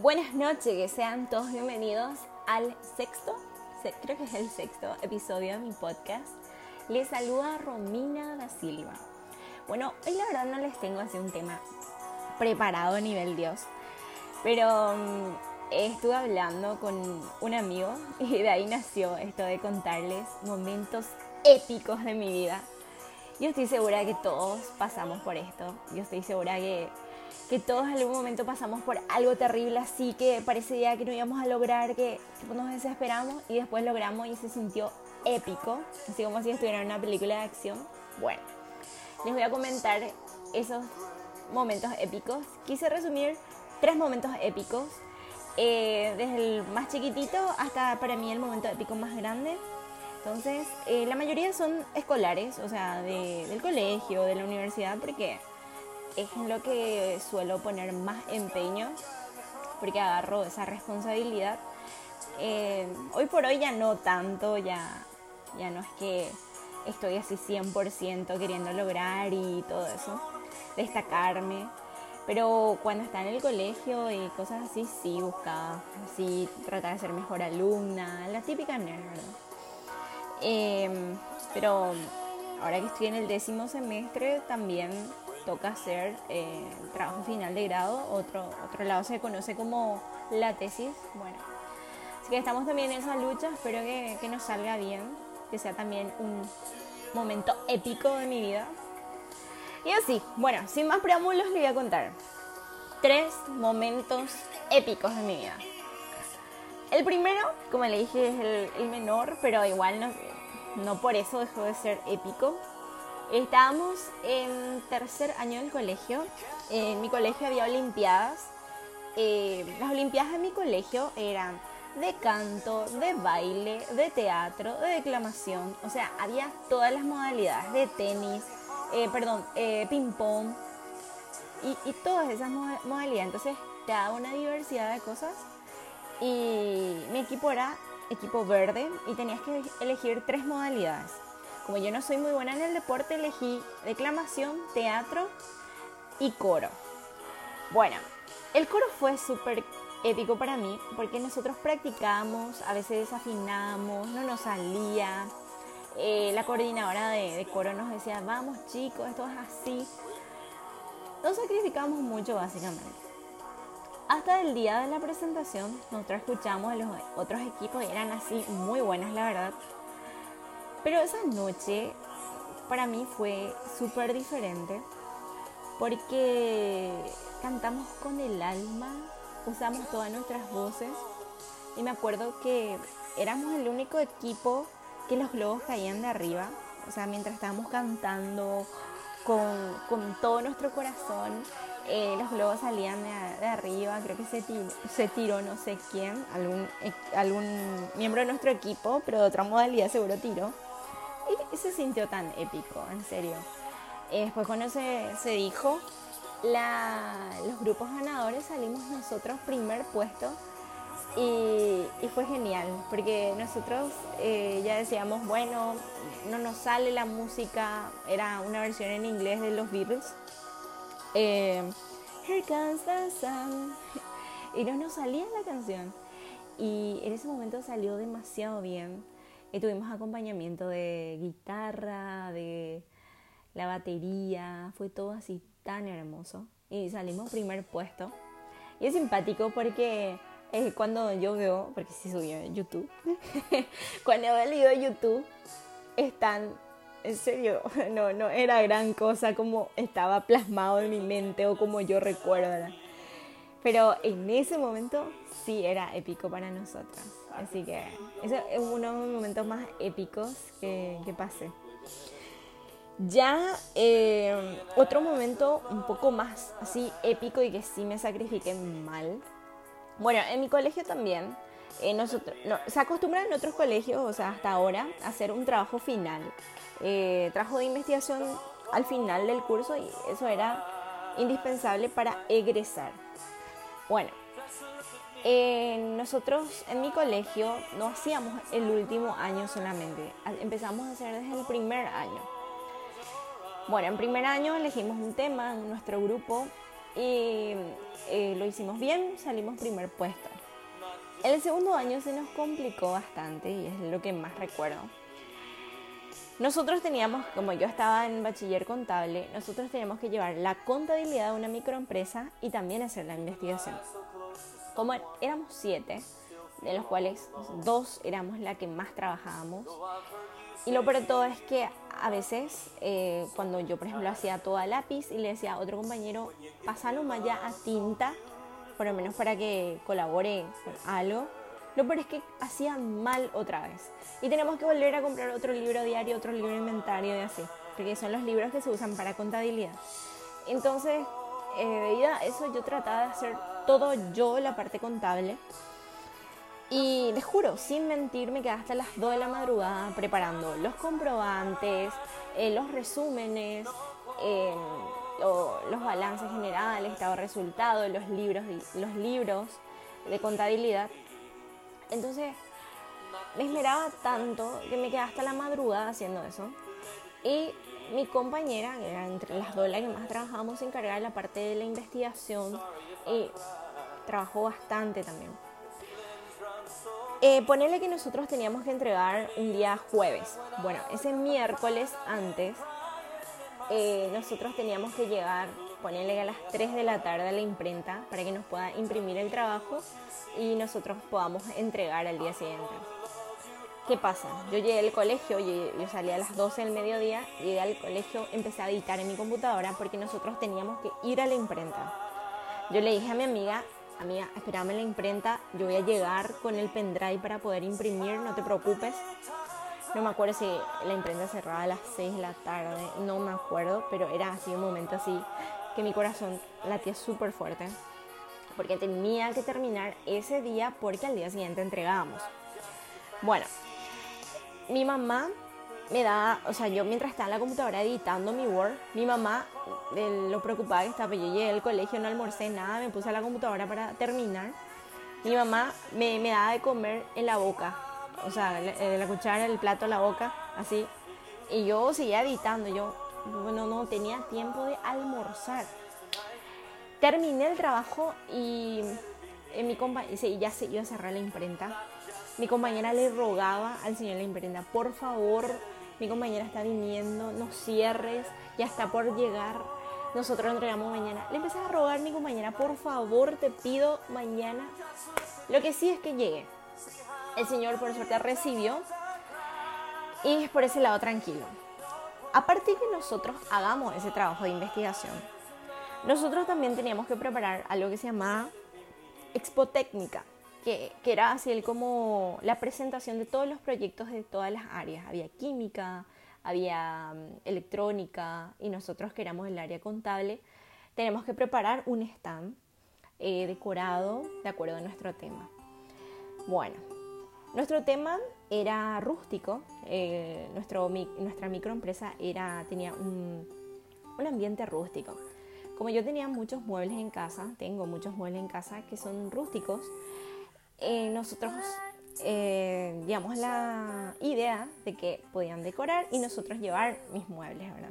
Buenas noches, sean todos bienvenidos al sexto, creo que es el sexto episodio de mi podcast. Les saluda Romina da Silva. Bueno, hoy la verdad no les tengo así un tema preparado a nivel Dios, pero mm, estuve hablando con un amigo y de ahí nació esto de contarles momentos épicos de mi vida. Yo estoy segura que todos pasamos por esto. Yo estoy segura que que todos en algún momento pasamos por algo terrible así que parecía que no íbamos a lograr, que nos desesperamos y después logramos y se sintió épico, así como si estuviera en una película de acción. Bueno, les voy a comentar esos momentos épicos. Quise resumir tres momentos épicos, eh, desde el más chiquitito hasta para mí el momento épico más grande. Entonces, eh, la mayoría son escolares, o sea, del colegio, de la universidad, porque es en lo que suelo poner más empeño porque agarro esa responsabilidad. Eh, hoy por hoy ya no tanto, ya, ya no es que estoy así 100% queriendo lograr y todo eso, destacarme. Pero cuando está en el colegio y cosas así, sí buscaba, sí tratar de ser mejor alumna, la típica nerd, ¿verdad? Em, pero ahora que estoy en el décimo semestre también toca hacer eh, trabajo final de grado, otro, otro lado se conoce como la tesis. Bueno, así que estamos también en esa lucha, espero que, que nos salga bien, que sea también un momento épico de mi vida. Y así, bueno, sin más preámbulos le voy a contar tres momentos épicos de mi vida. El primero, como le dije, es el, el menor, pero igual no, no por eso dejó de ser épico. Estábamos en tercer año del colegio. En mi colegio había olimpiadas. Eh, las olimpiadas de mi colegio eran de canto, de baile, de teatro, de declamación. O sea, había todas las modalidades de tenis, eh, perdón, eh, ping pong y, y, todas esas modalidades. Entonces, te daba una diversidad de cosas. Y mi equipo era equipo verde y tenías que elegir tres modalidades. Como yo no soy muy buena en el deporte, elegí declamación, teatro y coro. Bueno, el coro fue súper épico para mí porque nosotros practicábamos, a veces desafinábamos, no nos salía. Eh, la coordinadora de, coro nos decía, vamos chicos, esto es así. Nos sacrificamos mucho básicamente. Hasta el día de la presentación, nosotros escuchamos a los otros equipos y eran así muy buenas, la verdad. Pero esa noche para mí fue súper diferente porque cantamos con el alma, usamos todas nuestras voces y me acuerdo que éramos el único equipo que los globos caían de arriba, o sea, mientras estábamos cantando con, con todo nuestro corazón, eh, los globos salían de, arriba, creo que se tiró, se tiró no sé quién, algún, eh, algún miembro de nuestro equipo, pero de otra modalidad seguro tiró y se sintió tan épico, en serio. Eh, después cuando se, se dijo los grupos ganadores salimos nosotros primer puesto y, y fue genial porque nosotros eh, ya decíamos bueno no nos sale la música era una versión en inglés de los Beatles. Eh, Here comes the sun y no nos salía la canción. Y en ese momento salió demasiado bien y tuvimos acompañamiento de guitarra, de la batería, fue todo así tan hermoso. Y salimos primer puesto. Y es simpático porque eh, cuando yo veo, porque sí subí a YouTube, cuando veo el video de YouTube, están, en serio, no, no era gran cosa como estaba plasmado en mi mente o como yo recuerdo. Pero en ese momento sí era épico para nosotras. Así que ese es uno de los momentos más épicos que, que pasé. Ya eh, otro momento un poco más así épico y que sí me sacrifiqué mal. Bueno, en mi colegio también. Eh, nosotros, se acostumbra en otros colegios, o sea, hasta ahora, a hacer un trabajo final. Eh, trabajo de investigación al final del curso y eso era indispensable para egresar. Bueno, nosotros en mi colegio no hacíamos el último año solamente, empezamos a hacer desde el primer año. Bueno, en primer año elegimos un tema en nuestro grupo y eh, lo hicimos bien, salimos primer puesto. El segundo año se nos complicó bastante y es lo que más recuerdo. Nosotros teníamos, como yo estaba en bachiller contable, nosotros teníamos que llevar la contabilidad de una microempresa y también hacer la investigación. Como éramos siete, de los cuales dos éramos la que más trabajábamos, y lo peor de todo es que a veces, eh, cuando yo, por ejemplo, hacía todo a lápiz y le decía a otro compañero, pasalo más ya a tinta, por lo menos para que colabore con algo, lo peor es que hacían mal otra vez. Y tenemos que volver a comprar otro libro diario, otro libro inventario y así. Porque son los libros que se usan para contabilidad. Entonces, eh, debido a eso, yo trataba de hacer todo yo, la parte contable. Y les juro, sin mentir, me quedé hasta las 2 de la madrugada preparando los comprobantes, eh, los resúmenes, los balances generales, estado de resultados, los libros, los libros de contabilidad. Entonces, me esmeraba tanto que me quedé hasta la madrugada haciendo eso. Y mi compañera, era entre las dos las que más trabajábamos, se encargaba de la parte de la investigación y trabajó bastante también. Eh, ponerle que nosotros teníamos que entregar un día jueves. Bueno, ese miércoles antes, eh, nosotros teníamos que llegar, ponerle a las 3 de la tarde a la imprenta para que nos pueda imprimir el trabajo y nosotros podamos entregar al día siguiente. ¿Qué pasa? Yo llegué al colegio, yo, yo salí a las 12 del mediodía, llegué al colegio, empecé a editar en mi computadora porque nosotros teníamos que ir a la imprenta. Yo le dije a mi amiga, amiga, espérame en la imprenta, yo voy a llegar con el pendrive para poder imprimir, no te preocupes. No me acuerdo si la imprenta cerraba a las 6 de la tarde, no me acuerdo, pero era así un momento así que mi corazón latía súper fuerte porque tenía que terminar ese día porque al día siguiente entregábamos. Bueno, mi mamá me da, o sea, yo mientras estaba en la computadora editando mi Word, mi mamá, lo preocupada que estaba, pues yo llegué al colegio, no almorcé nada, me puse a la computadora para terminar. Mi mamá me, me daba de comer en la boca, o sea, de la cuchara, el plato, la boca, así. Y yo seguía editando, yo, bueno, no tenía tiempo de almorzar. Terminé el trabajo y en mi ya se iba a cerrar la imprenta. Mi compañera le rogaba al señor de la imprenta, por favor, mi compañera está viniendo, no cierres, ya está por llegar, nosotros entregamos mañana. Le empecé a rogar mi compañera, por favor, te pido mañana. Lo que sí es que llegue. El señor por suerte recibió y por ese lado tranquilo. A partir de que nosotros hagamos ese trabajo de investigación, nosotros también teníamos que preparar algo que se llamaba Expo Técnica, que, que, era así como la presentación de todos los proyectos de todas las áreas. Había química, había mm, electrónica y nosotros que éramos el área contable, tenemos que preparar un stand eh, decorado de acuerdo a nuestro tema. Bueno, nuestro tema era rústico, eh, nuestro, nuestra microempresa era, tenía un, un ambiente rústico. Como yo tenía muchos muebles en casa, tengo muchos muebles en casa que son rústicos, eh, nosotros eh, digamos la idea de que podían decorar y nosotros llevar mis muebles, ¿verdad?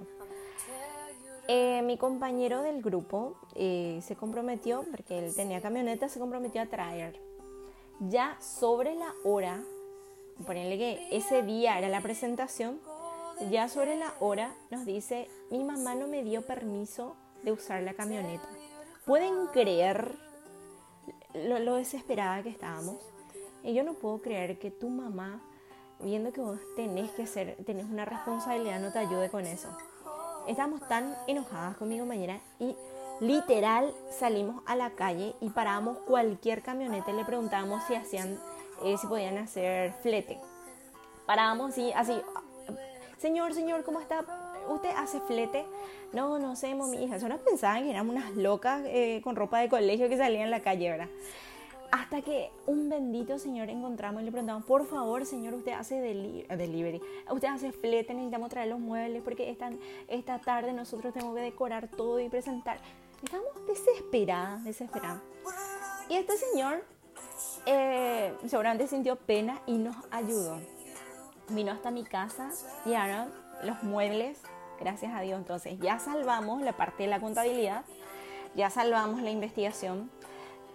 Eh, mi compañero del grupo se comprometió, porque él tenía camioneta, se comprometió a traer. Ya sobre la hora, ponerle que ese día era la presentación, ya sobre la hora nos dice, mi mamá no me dio permiso de usar la camioneta. ¿Pueden creer lo, desesperada que estábamos? Y yo no puedo creer que tu mamá, viendo que vos tenés que hacer, tenés una responsabilidad, no te ayude con eso. Estábamos tan enojadas con mi compañera y literal salimos a la calle y paramos cualquier camioneta y le preguntábamos si hacían, eh, si podían hacer flete. Parábamos así, así, señor, señor, ¿cómo está? ¿Usted hace flete? No, no sé, mi hija. Solo pensaban que éramos unas locas eh, con ropa de colegio que salían en la calle, ¿verdad? Hasta que un bendito señor encontramos y le preguntamos, por favor, señor, usted hace delivery, usted hace flete, necesitamos traer los muebles porque esta, esta tarde nosotros tenemos que decorar todo y presentar. Estamos desesperadas, desesperadas. Y este señor eh, seguramente sintió pena y nos ayudó. Vino hasta mi casa ahora los muebles gracias a Dios. Entonces ya salvamos la parte de la contabilidad, ya salvamos la investigación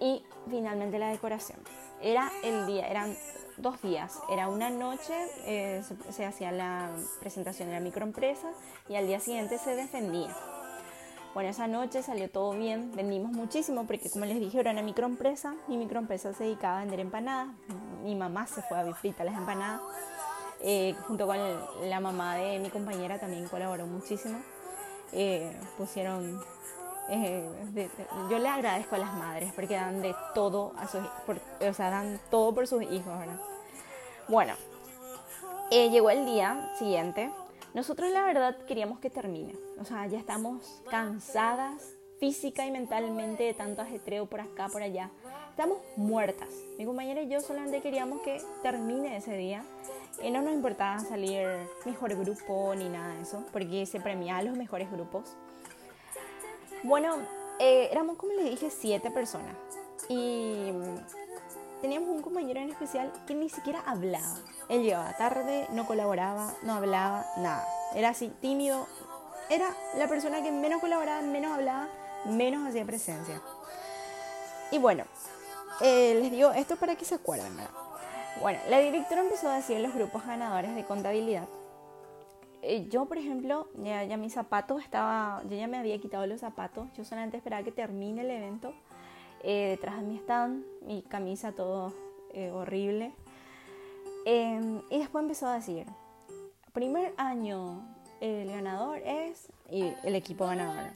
y finalmente la decoración. Era el día, eran dos días. Era una noche, eh, se, hacía la presentación de la microempresa y al día siguiente se defendía. Bueno, esa noche salió todo bien, vendimos muchísimo porque como les dije era una microempresa, mi microempresa se dedicaba a vender empanadas, mi mamá se fue a bifrita las empanadas, eh, junto con la mamá de mi compañera también colaboró muchísimo, eh, pusieron eh, yo le agradezco a las madres porque dan de todo a sus por, o sea, dan todo por sus hijos, ¿verdad? Bueno, eh, llegó el día siguiente. Nosotros la verdad queríamos que termine. O sea, ya estamos cansadas física y mentalmente de tanto ajetreo por acá, por allá. Estamos muertas. Mi compañera y yo solamente queríamos que termine ese día. Y no nos importaba salir mejor grupo ni nada de eso, porque se premiaba a los mejores grupos. Bueno, eh, éramos como les dije siete personas y teníamos un compañero en especial que ni siquiera hablaba. Él llegaba tarde, no colaboraba, no hablaba, nada. Era así, tímido. Era la persona que menos colaboraba, menos hablaba, menos hacía presencia. Y bueno, eh, les digo esto para que se acuerden, ¿verdad? Bueno, la directora empezó a decir los grupos ganadores de contabilidad eh, yo, por ejemplo, ya, mis zapatos estaba, yo ya me había quitado los zapatos, yo solamente esperaba que termine el evento. Eh, detrás de mí stand, mi camisa todo eh, horrible. Em, y después empezó a decir, primer año el ganador es y el equipo ganador.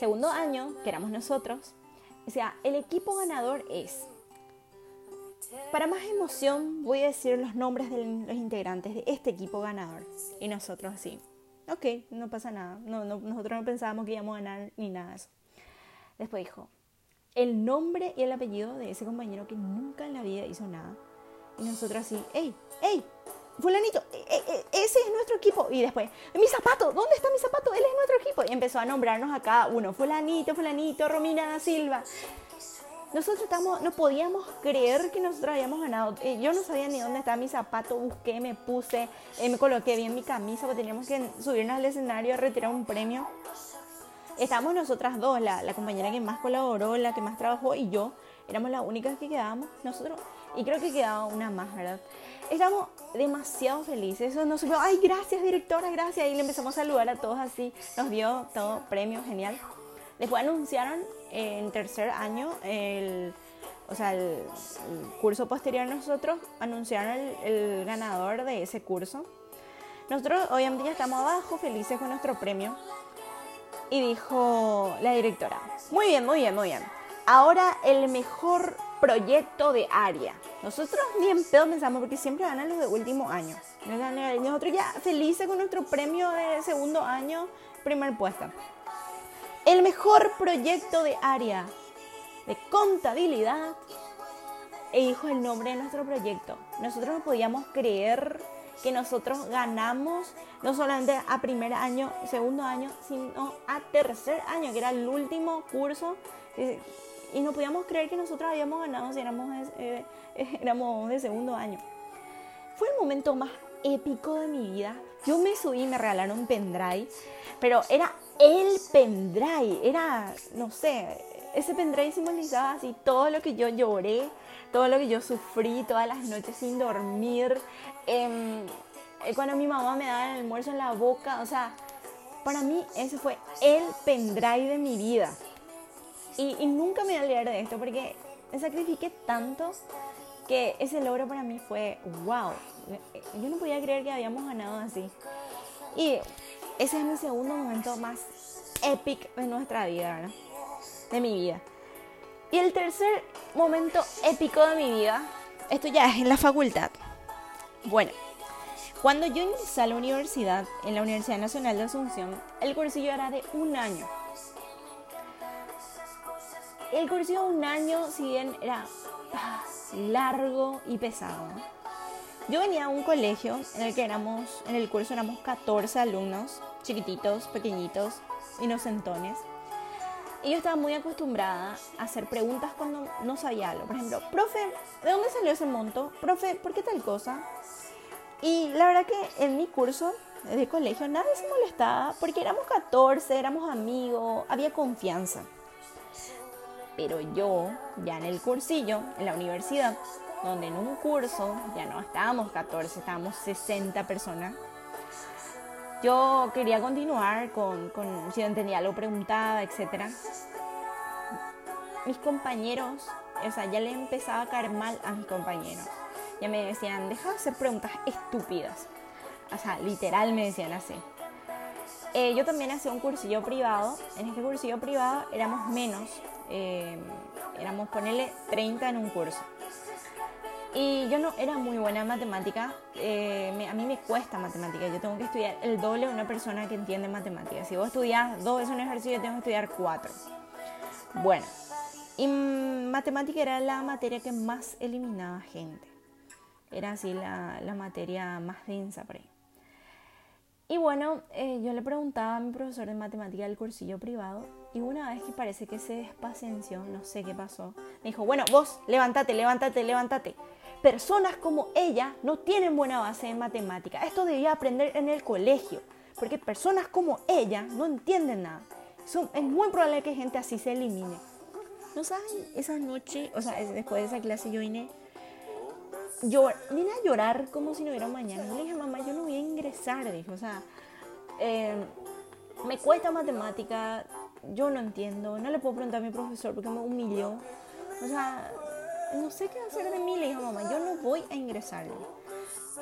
Segundo año, que éramos nosotros, o sea, el equipo ganador es para más emoción voy a decir los nombres de los integrantes de este equipo ganador. Y nosotros así. Ok, no pasa nada. No, nosotros no pensábamos que íbamos a ganar ni nada de eso. Después dijo el nombre y el apellido de ese compañero que nunca en la vida hizo nada. Y nosotros así, ¡ey! ¡ey! Fulanito, e, e, e, ese es nuestro equipo. Y después, mi zapato, ¿dónde está mi zapato? Él es nuestro equipo. Y empezó a nombrarnos a cada uno, fulanito, fulanito, Romina da Silva, nosotros estamos, no podíamos creer que nosotros habíamos ganado. Eh, yo no sabía ni dónde estaba mi zapato, busqué, me puse, eh, me coloqué bien mi camisa, porque teníamos que subirnos al escenario a retirar un premio. Estábamos nosotras dos, la, compañera que más colaboró, la que más trabajó y yo, éramos las únicas que quedábamos. Nosotros, y creo que quedaba una más, ¿verdad? Estamos demasiado felices. Eso nos subió, ay, gracias directora, gracias. Y le empezamos a saludar a todos así. Nos dio todo premio, genial. Después anunciaron en tercer año, el, o sea, el, curso posterior nosotros, anunciaron el, ganador de ese curso. Nosotros obviamente ya estamos abajo, felices con nuestro premio. Y dijo la directora, muy bien, muy bien, muy bien. Ahora el mejor proyecto de área. Nosotros ni en pedo pensamos porque siempre ganan los de último año. Nosotros ya felices con nuestro premio de segundo año, primer puesto el mejor proyecto de área de contabilidad e dijo el nombre de nuestro proyecto. Nosotros no podíamos creer que nosotros ganamos no solamente a primer año, segundo año, sino a tercer año, que era el último curso. Y no podíamos creer que nosotros habíamos ganado si éramos eh, éramos de segundo año. Fue el momento más épico de mi vida. Yo me subí me regalaron un pendrive, pero era el pendrive, era, no sé, ese pendrive simbolizaba así todo lo que yo lloré, todo lo que yo sufrí, todas las noches sin dormir, em, eh, cuando mi mamá me daba el almuerzo en la boca, o sea, para mí ese fue el pendrive de mi vida. Y, y nunca me voy a olvidar de esto porque me sacrifiqué tanto que ese logro para mí fue wow. Yo no podía creer que habíamos ganado así. Y ese es mi segundo momento más épico de nuestra vida, ¿verdad? De mi vida. Y el tercer momento épico de mi vida, esto ya es en la facultad. Bueno, cuando yo ingresé a la universidad, en la Universidad Nacional de Asunción, el cursillo era de un año. El cursillo de un año, si bien era ah, largo y pesado, yo venía a un colegio en el que éramos, en el curso éramos 14 alumnos, chiquititos, pequeñitos, inocentones. Y yo estaba muy acostumbrada a hacer preguntas cuando no sabía algo. Por ejemplo, profe, ¿de dónde salió ese monto? Profe, ¿por qué tal cosa? Y la verdad que en mi curso de colegio nadie se molestaba porque éramos 14, éramos amigos, había confianza. Pero yo, ya en el cursillo, en la universidad, donde en un curso ya no estábamos 14, estábamos 60 personas, yo quería continuar con, con si entendía algo, preguntaba, etc. Mis compañeros, o sea, ya le empezaba a caer mal a mis compañeros. Ya me decían, deja de hacer preguntas estúpidas. O sea, literal me decían así. Eh, yo también hacía un cursillo privado. En este cursillo privado éramos menos. Eh, éramos ponerle 30 en un curso. Y yo no era muy buena en matemática. Eh, a mí me cuesta matemática. Yo tengo que estudiar el doble de una persona que entiende matemáticas. Si vos estudias dos veces un ejercicio, yo tengo que estudiar cuatro. Bueno, y matemática era la materia que más eliminaba gente. Era así la, la materia más densa por ahí. Y bueno, eh, yo le preguntaba a mi profesor de matemática del cursillo privado y una vez que parece que se despacenció, no sé qué pasó, me dijo, bueno, vos, levántate, levántate, levántate personas como ella no tienen buena base en matemática. Esto debía aprender en el colegio, porque personas como ella no entienden nada. es muy probable que gente así se elimine. ¿No saben? Esa noche, o sea, después de esa clase yo vine, yo vine a llorar como si no hubiera mañana. Yo le dije, mamá, yo no voy a ingresar, dije, o sea, eh, me cuesta matemática, yo no entiendo, no le puedo preguntar a mi profesor porque me humilló. O sea, no sé qué hacer de mí. Le dijo, mamá, yo no voy a ingresar.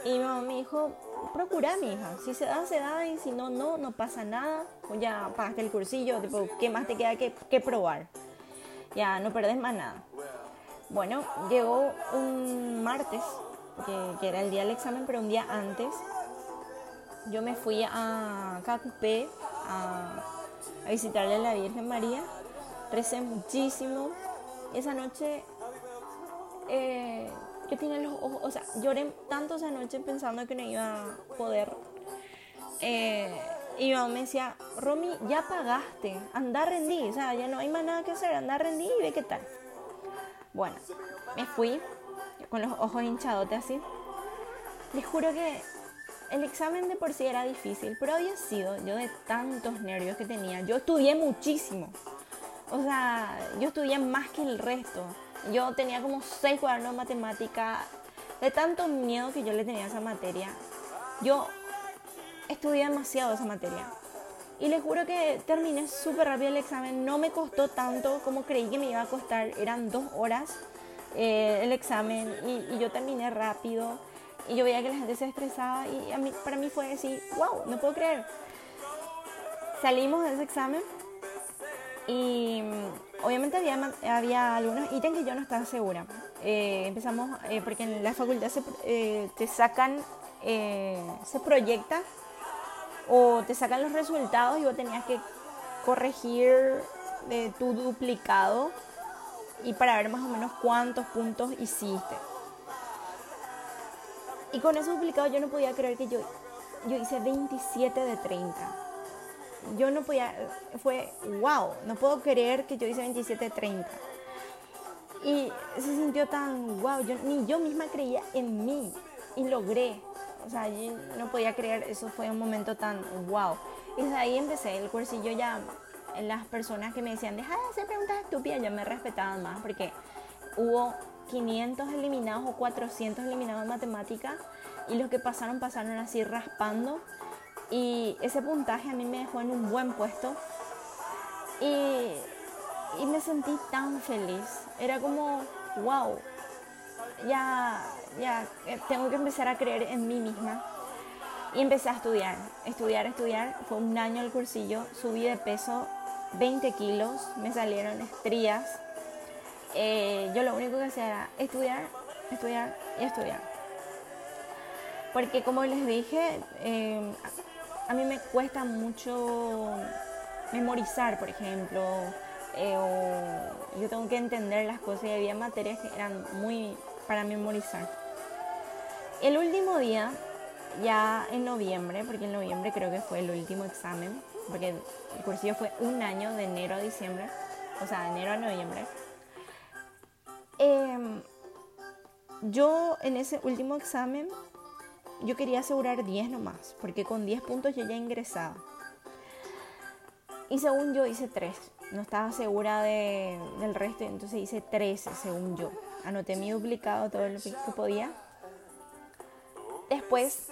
Y mi mamá me dijo, procura, mi hija. Si se da, se da. Y si no, no, no pasa nada. Pues ya pagaste el cursillo. Tipo, ¿qué más te queda que, que probar? Ya no perdés más nada. Bueno, llegó un martes, que, era el día del examen, pero un día antes. Yo me fui a Cacupé a, a visitarle a la Virgen María. Recé muchísimo. Esa noche eh, yo tenía los ojos, o sea, lloré tanto esa noche pensando que no iba a poder. Eh, y mi mamá me decía, Romy, ya pagaste, anda a rendir, o sea, ya no hay más nada que hacer, anda a rendir y ve qué tal. Bueno, me fui con los ojos hinchados así. Les juro que el examen de por sí era difícil, pero había sido yo de tantos nervios que tenía. Yo estudié muchísimo. O sea, yo estudié más que el resto. Yo tenía como seis cuadernos de matemática, de tanto miedo que yo le tenía a esa materia. Yo estudié demasiado esa materia. Y les juro que terminé súper rápido el examen. No me costó tanto como creí que me iba a costar. Eran dos horas eh, el examen y, y, yo terminé rápido. Y yo veía que la gente se estresaba y a mí, para mí fue así, wow, no puedo creer. Salimos de ese examen y mm, obviamente había, había algunos ítems que yo no estaba segura. Eh, empezamos, eh, porque en la facultad se, eh, te sacan, se proyecta o te sacan los resultados y vos tenías que corregir tu duplicado y para ver más o menos cuántos puntos hiciste. Y con ese duplicado yo no podía creer que yo, yo hice 27 de 30 yo no podía, fue wow, no puedo creer que yo hice 27.30. Y se sintió tan wow, ni yo misma creía en mí y logré. O sea, yo no podía creer, eso fue un momento tan wow. Y desde ahí empecé el cursillo ya, las personas que me decían, deja de hacer preguntas estúpidas, ya me respetaban más porque hubo 500 eliminados o 400 eliminados en matemática y los que pasaron pasaron así raspando y ese puntaje a mí me dejó en un buen puesto. Y, y me sentí tan feliz. Era como, wow, ya, ya eh, tengo que empezar a creer en mí misma. Y empecé a estudiar, estudiar, estudiar. Fue un año el cursillo, subí de peso 20 kilos, me salieron estrías. Eh, yo lo único que hacía era estudiar, estudiar y estudiar. Porque como les dije, eh, a mí me cuesta mucho memorizar, por ejemplo, eh, o yo tengo que entender las cosas y había materias que eran muy para memorizar. El último día, ya en noviembre, porque en noviembre creo que fue el último examen, porque el cursillo fue un año de enero a diciembre, o sea, de enero a noviembre. Em, yo en ese último examen yo quería asegurar 10 nomás, porque con 10 puntos yo ya ingresaba. Y según yo hice 3. no estaba segura de, del resto, entonces hice 13 según yo. Anoté mi duplicado todo lo que, podía. Después,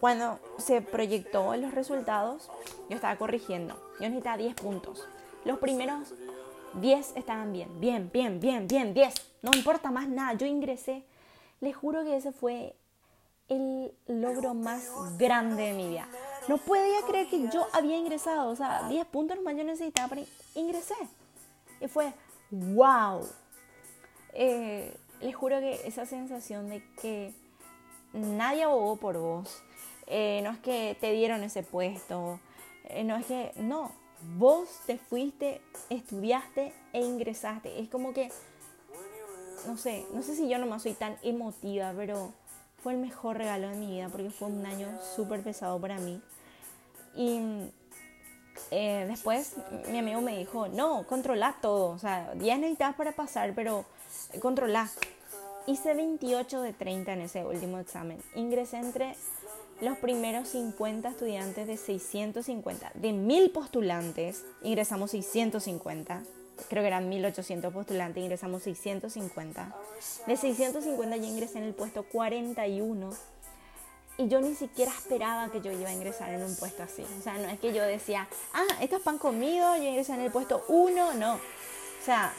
cuando se proyectó los resultados, yo estaba corrigiendo. Yo necesitaba 10 puntos. Los primeros 10 estaban bien, bien, bien, bien, bien, 10. No importa más nada, yo ingresé. Les juro que ese fue el logro más grande de mi vida. No podía creer que yo había ingresado, o sea, 10 puntos más yo necesitaba para ingresé. Y fue, wow. Eh, les juro que esa sensación de que nadie abogó por vos, eh, no es que te dieron ese puesto, eh, no es que, no, vos te fuiste, estudiaste e ingresaste. Es como que, no sé, no sé si yo nomás soy tan emotiva, pero fue el mejor regalo de mi vida porque fue un año súper pesado para mí. Y eh, después mi amigo me dijo, no, controla todo. O sea, 10 necesitas para pasar, pero controla. Hice 28 de 30 en ese último examen. Ingresé entre los primeros 50 estudiantes de 650. De 1000 postulantes, ingresamos 650 creo que eran 1800 postulantes, ingresamos 650. De 650 yo ingresé en el puesto 41 y yo ni siquiera esperaba que yo iba a ingresar en un puesto así. O sea, no es que yo decía, ah, esto es pan comido, yo ingresé en el puesto 1, no. O sea,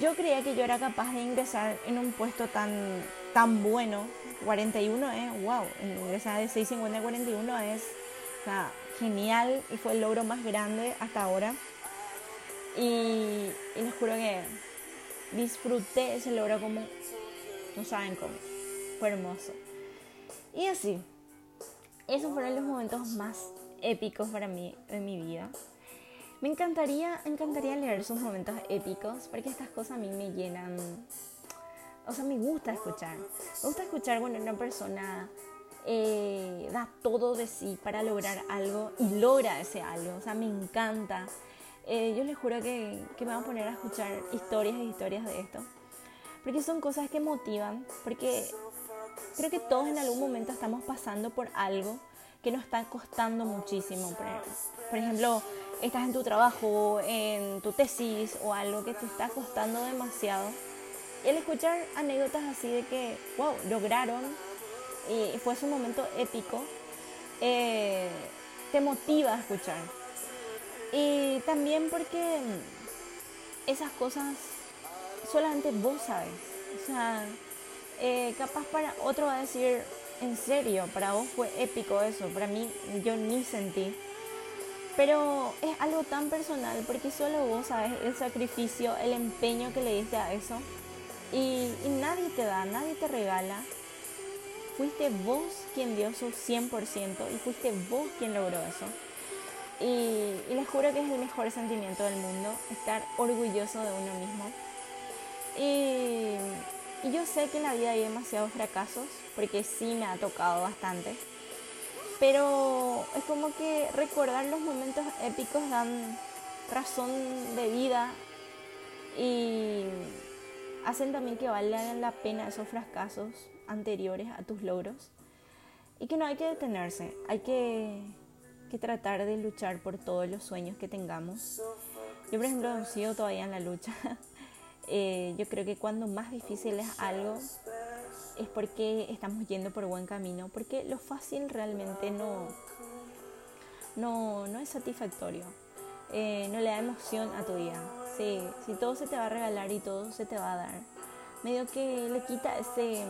yo creía que yo era capaz de ingresar en un puesto tan, tan bueno. 41 es, wow, ingresar de 650 a 41 es o sea, genial y fue el logro más grande hasta ahora. Y, les juro que disfruté ese logro como no saben cómo. Fue hermoso. Y así, esos fueron los momentos más épicos para mí en mi vida. Me encantaría, encantaría leer esos momentos épicos porque estas cosas a mí me llenan. O sea, me gusta escuchar. Me gusta escuchar cuando una persona eh, da todo de sí para lograr algo y logra ese algo. O sea, me encanta. Eh, yo les juro que, que, me voy a poner a escuchar historias y historias de esto. Porque son cosas que motivan, porque creo que todos en algún momento estamos pasando por algo que nos está costando muchísimo. Por ejemplo, estás en tu trabajo, en tu tesis o algo que te está costando demasiado. Y el escuchar anécdotas así de que, wow, lograron y fue un momento épico, eh, te motiva a escuchar. Y también porque esas cosas solamente vos sabes. O sea, eh, capaz para otro va a decir, en serio, para vos fue épico eso, para mí yo ni sentí. Pero es algo tan personal porque solo vos sabes el sacrificio, el empeño que le diste a eso. Y, y nadie te da, nadie te regala. Fuiste vos quien dio su 100% y fuiste vos quien logró eso. Y, les juro que es el mejor sentimiento del mundo, estar orgulloso de uno mismo. Y, yo sé que en la vida hay demasiados fracasos, porque sí me ha tocado bastante. Pero es como que recordar los momentos épicos dan razón de vida y hacen también que valgan la pena esos fracasos anteriores a tus logros. Y que no hay que detenerse, hay que que tratar de luchar por todos los sueños que tengamos. Yo, por ejemplo, sigo todavía en la lucha. Eh, yo creo que cuando más difícil es algo es porque estamos yendo por buen camino, porque lo fácil realmente no, no, no es satisfactorio, eh, no le da emoción a tu vida. Sí, si todo se te va a regalar y todo se te va a dar, medio que le quita ese,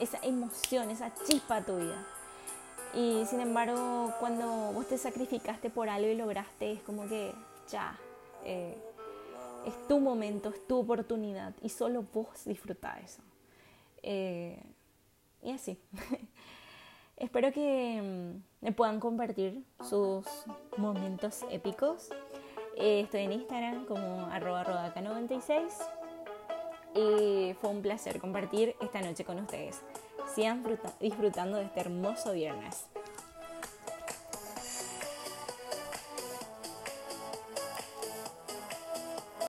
esa emoción, esa chispa a tu vida. Y sin embargo, cuando vos te sacrificaste por algo y lograste, es como que ya, eh, es tu momento, es tu oportunidad y solo vos disfrutás eso. Eh, y así. Espero que mm, me puedan compartir sus momentos épicos. Eh, estoy en Instagram como arroba rodaca96 y fue un placer compartir esta noche con ustedes sigan disfrutando de este hermoso viernes.